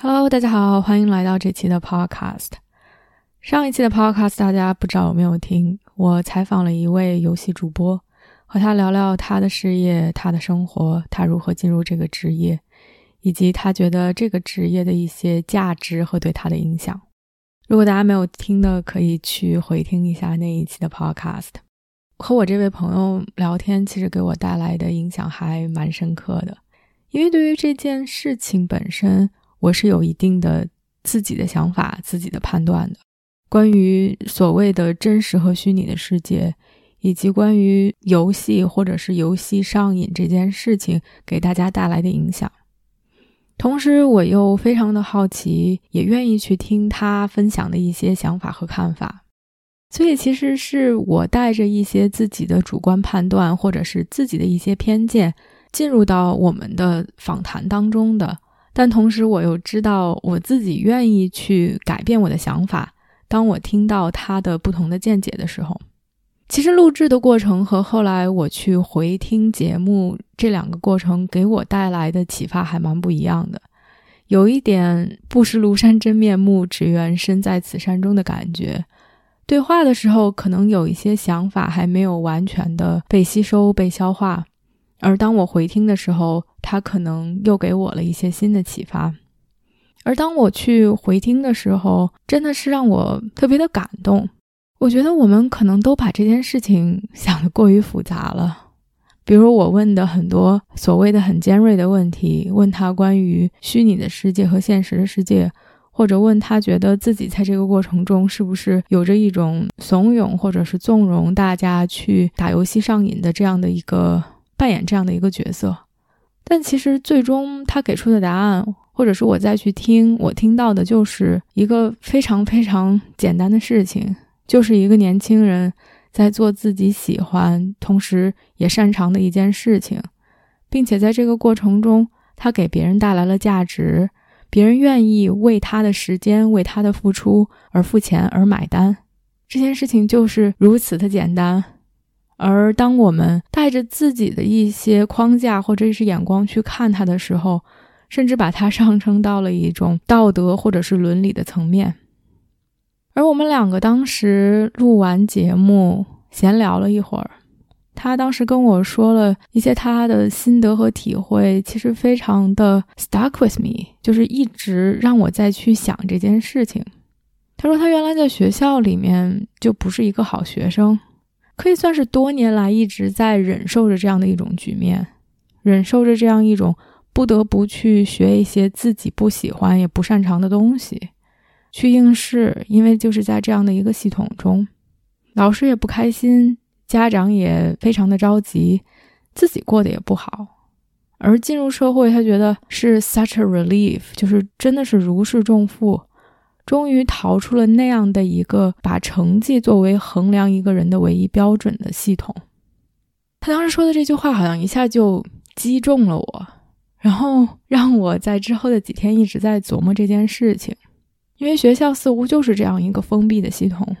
Hello，大家好，欢迎来到这期的 Podcast。上一期的 Podcast 大家不知道有没有听？我采访了一位游戏主播，和他聊聊他的事业、他的生活，他如何进入这个职业，以及他觉得这个职业的一些价值和对他的影响。如果大家没有听的，可以去回听一下那一期的 Podcast。和我这位朋友聊天，其实给我带来的影响还蛮深刻的，因为对于这件事情本身。我是有一定的自己的想法、自己的判断的，关于所谓的真实和虚拟的世界，以及关于游戏或者是游戏上瘾这件事情给大家带来的影响。同时，我又非常的好奇，也愿意去听他分享的一些想法和看法。所以，其实是我带着一些自己的主观判断，或者是自己的一些偏见，进入到我们的访谈当中的。但同时，我又知道我自己愿意去改变我的想法。当我听到他的不同的见解的时候，其实录制的过程和后来我去回听节目这两个过程给我带来的启发还蛮不一样的。有一点不识庐山真面目，只缘身在此山中的感觉。对话的时候，可能有一些想法还没有完全的被吸收、被消化。而当我回听的时候，他可能又给我了一些新的启发。而当我去回听的时候，真的是让我特别的感动。我觉得我们可能都把这件事情 想得过于复杂了。比如我问的很多所谓的很尖锐的问题，问他关于虚拟的世界和现实的世界，或者问他觉得自己在这个过程中是不是有着一种怂恿或者是纵容大家去打游戏上瘾的这样的一个。扮演这样的一个角色，但其实最终他给出的答案，或者是我再去听，我听到的就是一个非常非常简单的事情，就是一个年轻人在做自己喜欢，同时也擅长的一件事情，并且在这个过程中，他给别人带来了价值，别人愿意为他的时间、为他的付出而付钱而买单，这件事情就是如此的简单。而当我们带着自己的一些框架或者是眼光去看它的时候，甚至把它上升到了一种道德或者是伦理的层面。而我们两个当时录完节目，闲聊了一会儿，他当时跟我说了一些他的心得和体会，其实非常的 stuck with me，就是一直让我再去想这件事情。他说他原来在学校里面就不是一个好学生。可以算是多年来一直在忍受着这样的一种局面，忍受着这样一种不得不去学一些自己不喜欢也不擅长的东西，去应试。因为就是在这样的一个系统中，老师也不开心，家长也非常的着急，自己过得也不好。而进入社会，他觉得是 such a relief，就是真的是如释重负。终于逃出了那样的一个把成绩作为衡量一个人的唯一标准的系统。他当时说的这句话好像一下就击中了我，然后让我在之后的几天一直在琢磨这件事情。因为学校似乎就是这样一个封闭的系统，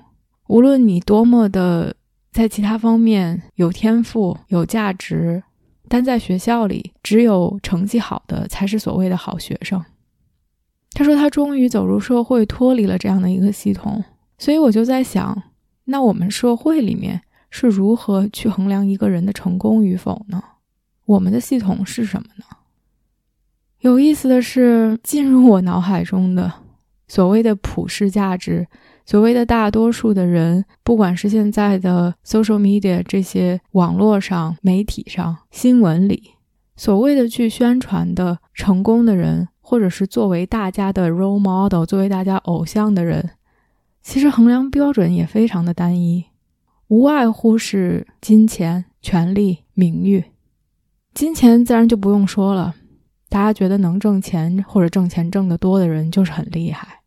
无论你多么的在其他方面有天赋、有价值，但在学校里，只有成绩好的才是所谓的好学生。他说他终于走入社会，脱离了这样的一个系统，所以我就在想，那我们社会里面是如何去衡量一个人的成功与否呢？我们的系统是什么呢？有意思的是，进入我脑海中的所谓的普世价值，所谓的大多数的人，不管是现在的 social media 这些网络上、媒体上、新闻里，所谓的去宣传的成功的人。或者是作为大家的 role model，作为大家偶像的人，其实衡量标准也非常的单一，无外乎是金钱、权力、名誉。金钱自然就不用说了，大家觉得能挣钱或者挣钱挣得多的人就是很厉害，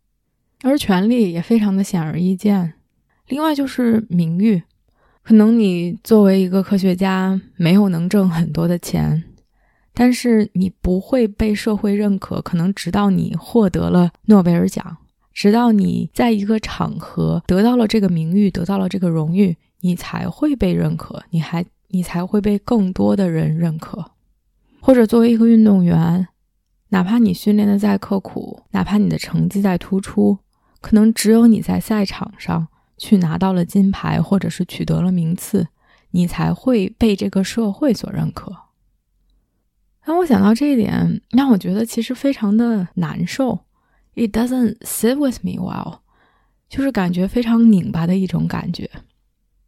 而权力也非常的显而易见。另外就是名誉，可能你作为一个科学家，没有能挣很多的钱，但是你不会被社会认可，可能直到你获得了诺贝尔奖，直到你在一个场合得到了这个名誉，得到了这个荣誉，你才会被认可，你还你才会被更多的人认可。或者作为一个运动员，哪怕你训练的再刻苦，哪怕你的成绩再突出，可能只有你在赛场上去拿到了金牌，或者是取得了名次，你才会被这个社会所认可。当我想到这一点，让我觉得其实非常的难受。It doesn't sit with me well，就是感觉非常拧巴的一种感觉。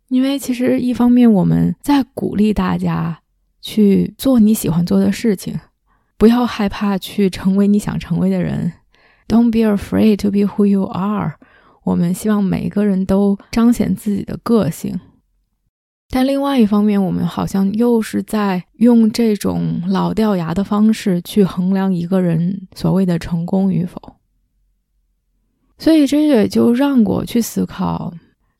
因为其实一方面我们在鼓励大家。去做你喜欢做的事情，不要害怕去成为你想成为的人。Don't be afraid to be who you are。我们希望每一个人都彰显自己的个性。但另外一方面，我们好像又是在用这种老掉牙的方式去衡量一个人所谓的成功与否。所以这也就让我去思考：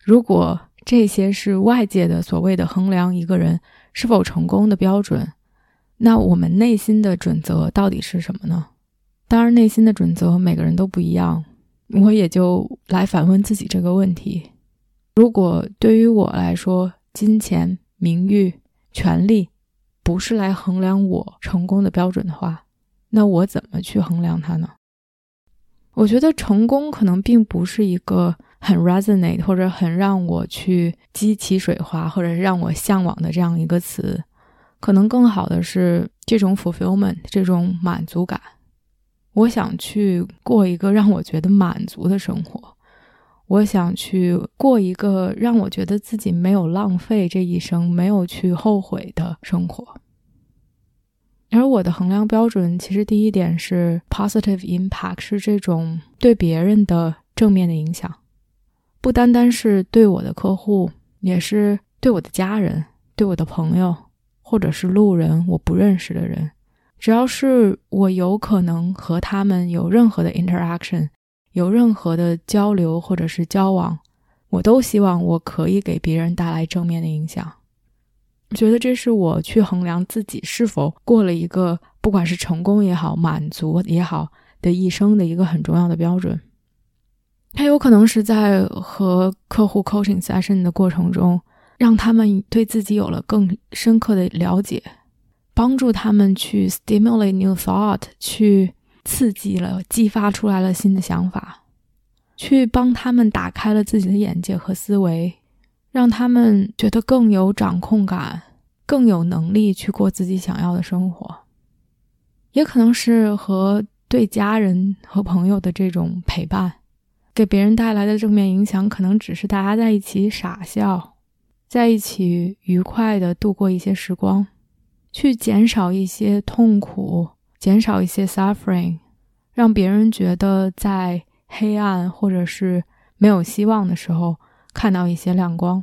如果这些是外界的所谓的衡量一个人。是否成功的标准？那我们内心的准则到底是什么呢？当然，内心的准则每个人都不一样。我也就来反问自己这个问题：如果对于我来说，金钱、名誉、权利不是来衡量我成功的标准的话，那我怎么去衡量它呢？我觉得成功可能并不是一个。很 resonate 或者很让我去激起水花，或者让我向往的这样一个词，可能更好的是这种 fulfillment 这种满足感。我想去过一个让我觉得满足的生活，我想去过一个让我觉得自己没有浪费这一生、没有去后悔的生活。而我的衡量标准，其实第一点是 positive impact，是这种对别人的正面的影响。不单单是对我的客户，也是对我的家人、对我的朋友，或者是路人，我不认识的人。只要是我有可能和他们有任何的 interaction，有任何的交流或者是交往，我都希望我可以给别人带来正面的影响。我觉得这是我去衡量自己是否过了一个不管是成功也好、满足也好的一生的一个很重要的标准。他有可能是在和客户 coaching session 的过程中，让他们对自己有了更深刻的了解，帮助他们去 stimulate new thought，去刺激了、激发出来了新的想法，去帮他们打开了自己的眼界和思维，让他们觉得更有掌控感，更有能力去过自己想要的生活。也可能是和对家人和朋友的这种陪伴。给别人带来的正面影响，可能只是大家在一起傻笑，在一起愉快的度过一些时光，去减少一些痛苦，减少一些 suffering，让别人觉得在黑暗或者是没有希望的时候看到一些亮光。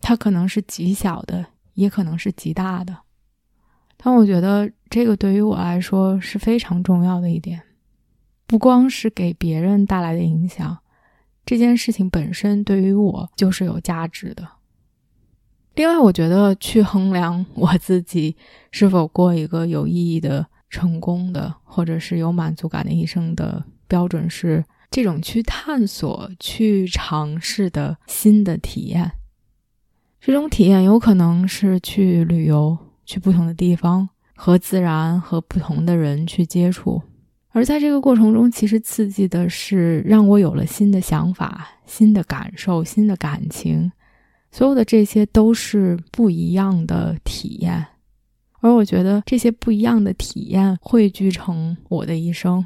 它可能是极小的，也可能是极大的，但我觉得这个对于我来说是非常重要的一点。不光是给别人带来的影响，这件事情本身对于我就是有价值的。另外，我觉得去衡量我自己是否过一个有意义的、成功的，或者是有满足感的一生的标准是这种去探索、去尝试的新的体验。这种体验有可能是去旅游，去不同的地方，和自然和不同的人去接触。而在这个过程中，其实刺激的是让我有了新的想法、新的感受、新的感情，所有的这些都是不一样的体验。而我觉得这些不一样的体验汇聚成我的一生，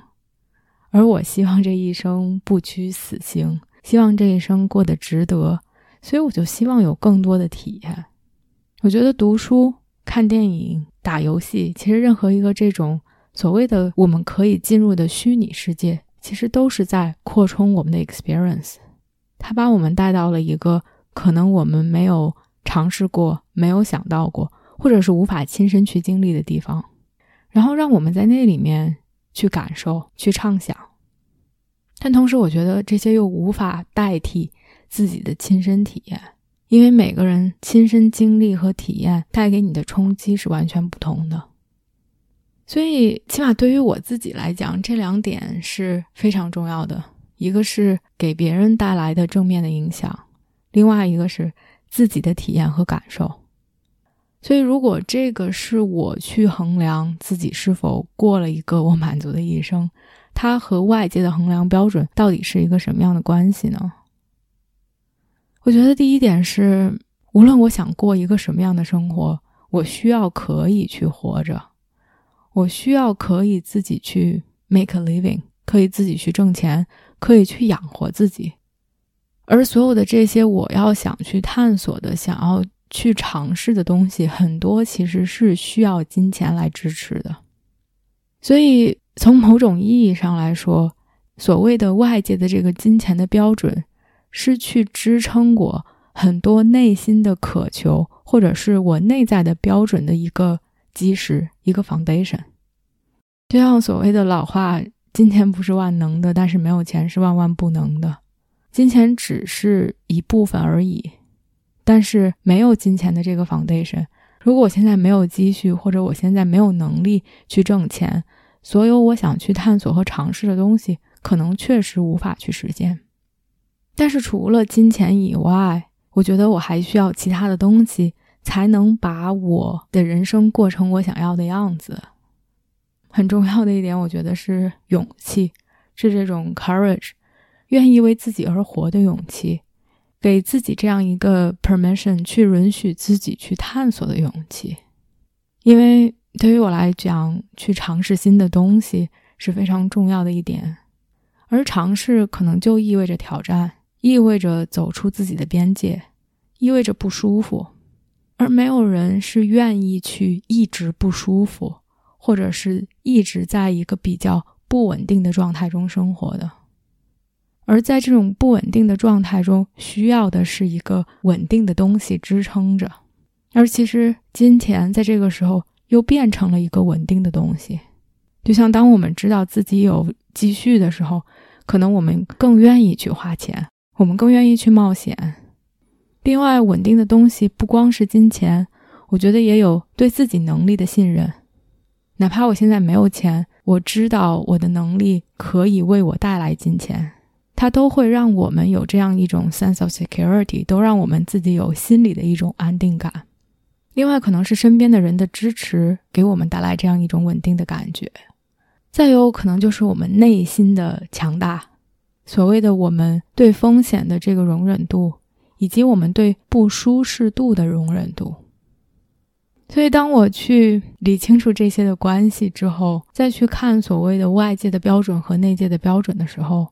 而我希望这一生不屈死刑，希望这一生过得值得，所以我就希望有更多的体验。我觉得读书、看电影、打游戏，其实任何一个这种。所谓的我们可以进入的虚拟世界，其实都是在扩充我们的 experience。它把我们带到了一个可能我们没有尝试过、没有想到过，或者是无法亲身去经历的地方。然后让我们在那里面去感受、去畅想。但同时，我觉得这些又无法代替自己的亲身体验，因为每个人亲身经历和体验带给你的冲击是完全不同的。所以，起码对于我自己来讲，这两点是非常重要的：一个是给别人带来的正面的影响，另外一个是自己的体验和感受。所以，如果这个是我去衡量自己是否过了一个我满足的一生，它和外界的衡量标准到底是一个什么样的关系呢？我觉得第一点是，无论我想过一个什么样的生活，我需要可以去活着，我需要可以自己去 make a living，可以自己去挣钱，可以去养活自己。而所有的这些，我要想去探索的，想要。去尝试的东西很多，其实是需要金钱来支持的。所以，从某种意义上来说，所谓的外界的这个金钱的标准，是去支撑过很多内心的渴求，或者是我内在的标准的一个基石，一个 foundation。就像所谓的老话：“金钱不是万能的，但是没有钱是万万不能的。”金钱只是一部分而已。但是没有金钱的这个 foundation，如果我现在没有积蓄，或者我现在没有能力去挣钱，所有我想去探索和尝试的东西，可能确实无法去实现。但是除了金钱以外，我觉得我还需要其他的东西，才能把我的人生过成我想要的样子。很重要的一点，我觉得是勇气，是这种 courage，愿意为自己而活的勇气。给自己这样一个 permission 去允许自己去探索的勇气，因为对于我来讲，去尝试新的东西是非常重要的一点，而尝试可能就意味着挑战，意味着走出自己的边界，意味着不舒服，而没有人是愿意去一直不舒服，或者是一直在一个比较不稳定的状态中生活的。而在这种不稳定的状态中，需要的是一个稳定的东西支撑着。而其实，金钱在这个时候又变成了一个稳定的东西。就像当我们知道自己有积蓄的时候，可能我们更愿意去花钱，我们更愿意去冒险。另外，稳定的东西不光是金钱，我觉得也有对自己能力的信任。哪怕我现在没有钱，我知道我的能力可以为我带来金钱。它都会让我们有这样一种 sense of security，都让我们自己有心里的一种安定感。另外，可能是身边的人的支持，给我们带来这样一种稳定的感觉。再有可能就是我们内心的强大，所谓的我们对风险的这个容忍度，以及我们对不舒适度的容忍度。所以，当我去理清楚这些的关系之后，再去看所谓的外界的标准和内界的标准的时候，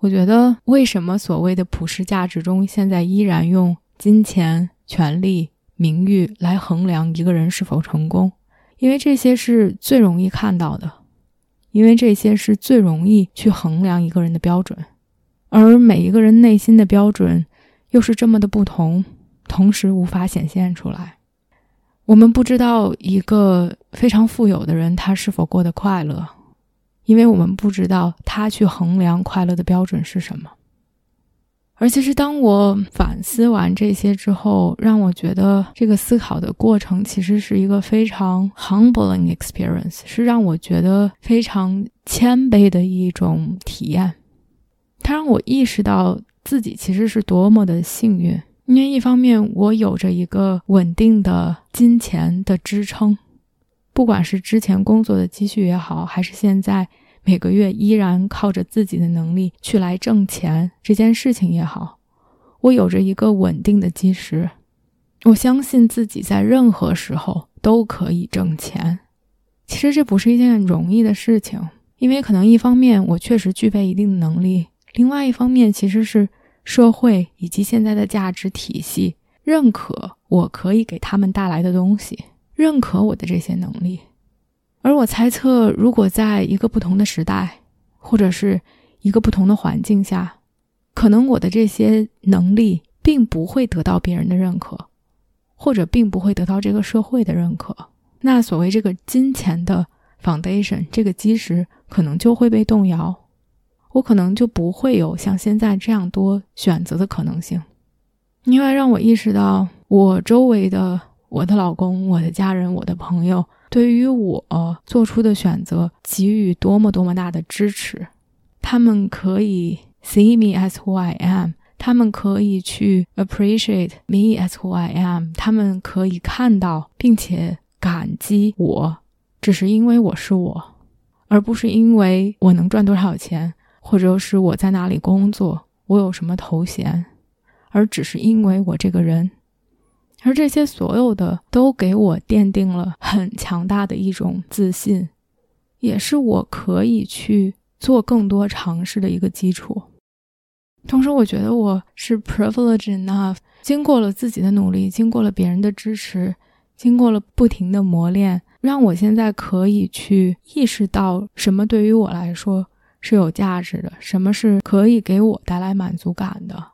我觉得，为什么所谓的普世价值中，现在依然用金钱、权力、名誉来衡量一个人是否成功？因为这些是最容易看到的，因为这些是最容易去衡量一个人的标准，而每一个人内心的标准又是这么的不同，同时无法显现出来。我们不知道一个非常富有的人，他是否过得快乐。因为我们不知道他去衡量快乐的标准是什么，而其实当我反思完这些之后，让我觉得这个思考的过程其实是一个非常 humbling experience，是让我觉得非常谦卑的一种体验。它让我意识到自己其实是多么的幸运，因为一方面我有着一个稳定的金钱的支撑。不管是之前工作的积蓄也好，还是现在每个月依然靠着自己的能力去来挣钱这件事情也好，我有着一个稳定的基石。我相信自己在任何时候都可以挣钱。其实这不是一件容易的事情，因为可能一方面我确实具备一定的能力，另外一方面其实是社会以及现在的价值体系认可我可以给他们带来的东西。认可我的这些能力，而我猜测，如果在一个不同的时代，或者是一个不同的环境下，可能我的这些能力并不会得到别人的认可，或者并不会得到这个社会的认可。那所谓这个金钱的 foundation 这个基石可能就会被动摇，我可能就不会有像现在这样多选择的可能性。另外，让我意识到，我周围的我的老公、我的家人、我的朋友，对于我做出的选择给予多么多么大的支持。他们可以 see me as who I am，他们可以去 appreciate me as who I am，他们可以看到并且感激我，只是因为我是我，而不是因为我能赚多少钱，或者是我在哪里工作，我有什么头衔。而只是因为我这个人，而这些所有的都给我奠定了很强大的一种自信，也是我可以去做更多尝试的一个基础。同时，我觉得我是 privileged enough，经过了自己的努力，经过了别人的支持，经过了不停的磨练，让我现在可以去意识到什么对于我来说是有价值的，什么是可以给我带来满足感的。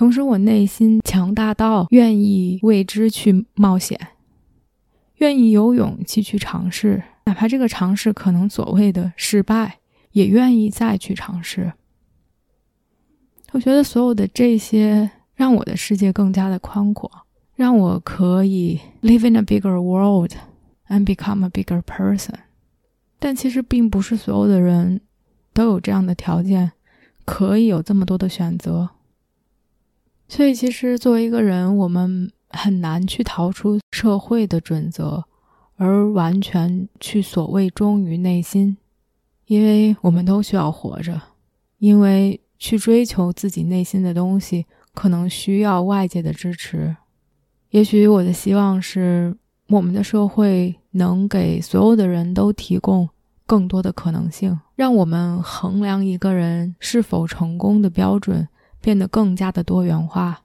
同时，我内心强大到愿意为之去冒险，愿意有勇气去尝试，哪怕这个尝试可能所谓的失败，也愿意再去尝试。我觉得所有的这些让我的世界更加的宽阔，让我可以 live in a bigger world and become a bigger person。但其实并不是所有的人都有这样的条件，可以有这么多的选择。所以，其实作为一个人，我们很难去逃出社会的准则，而完全去所谓忠于内心，因为我们都需要活着。因为去追求自己内心的东西，可能需要外界的支持。也许我的希望是，我们的社会能给所有的人都提供更多的可能性，让我们衡量一个人是否成功的标准。变得更加的多元化，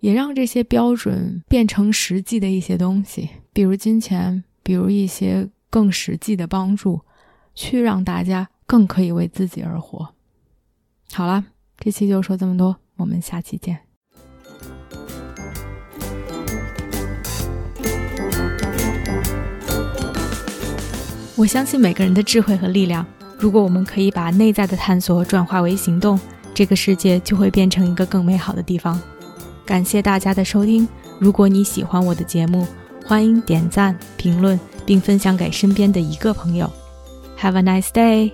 也让这些标准变成实际的一些东西，比如金钱，比如一些更实际的帮助，去让大家更可以为自己而活。好了，这期就说这么多，我们下期见。我相信每个人的智慧和力量，如果我们可以把内在的探索转化为行动。这个世界就会变成一个更美好的地方。感谢大家的收听。如果你喜欢我的节目，欢迎点赞、评论并分享给身边的一个朋友。Have a nice day.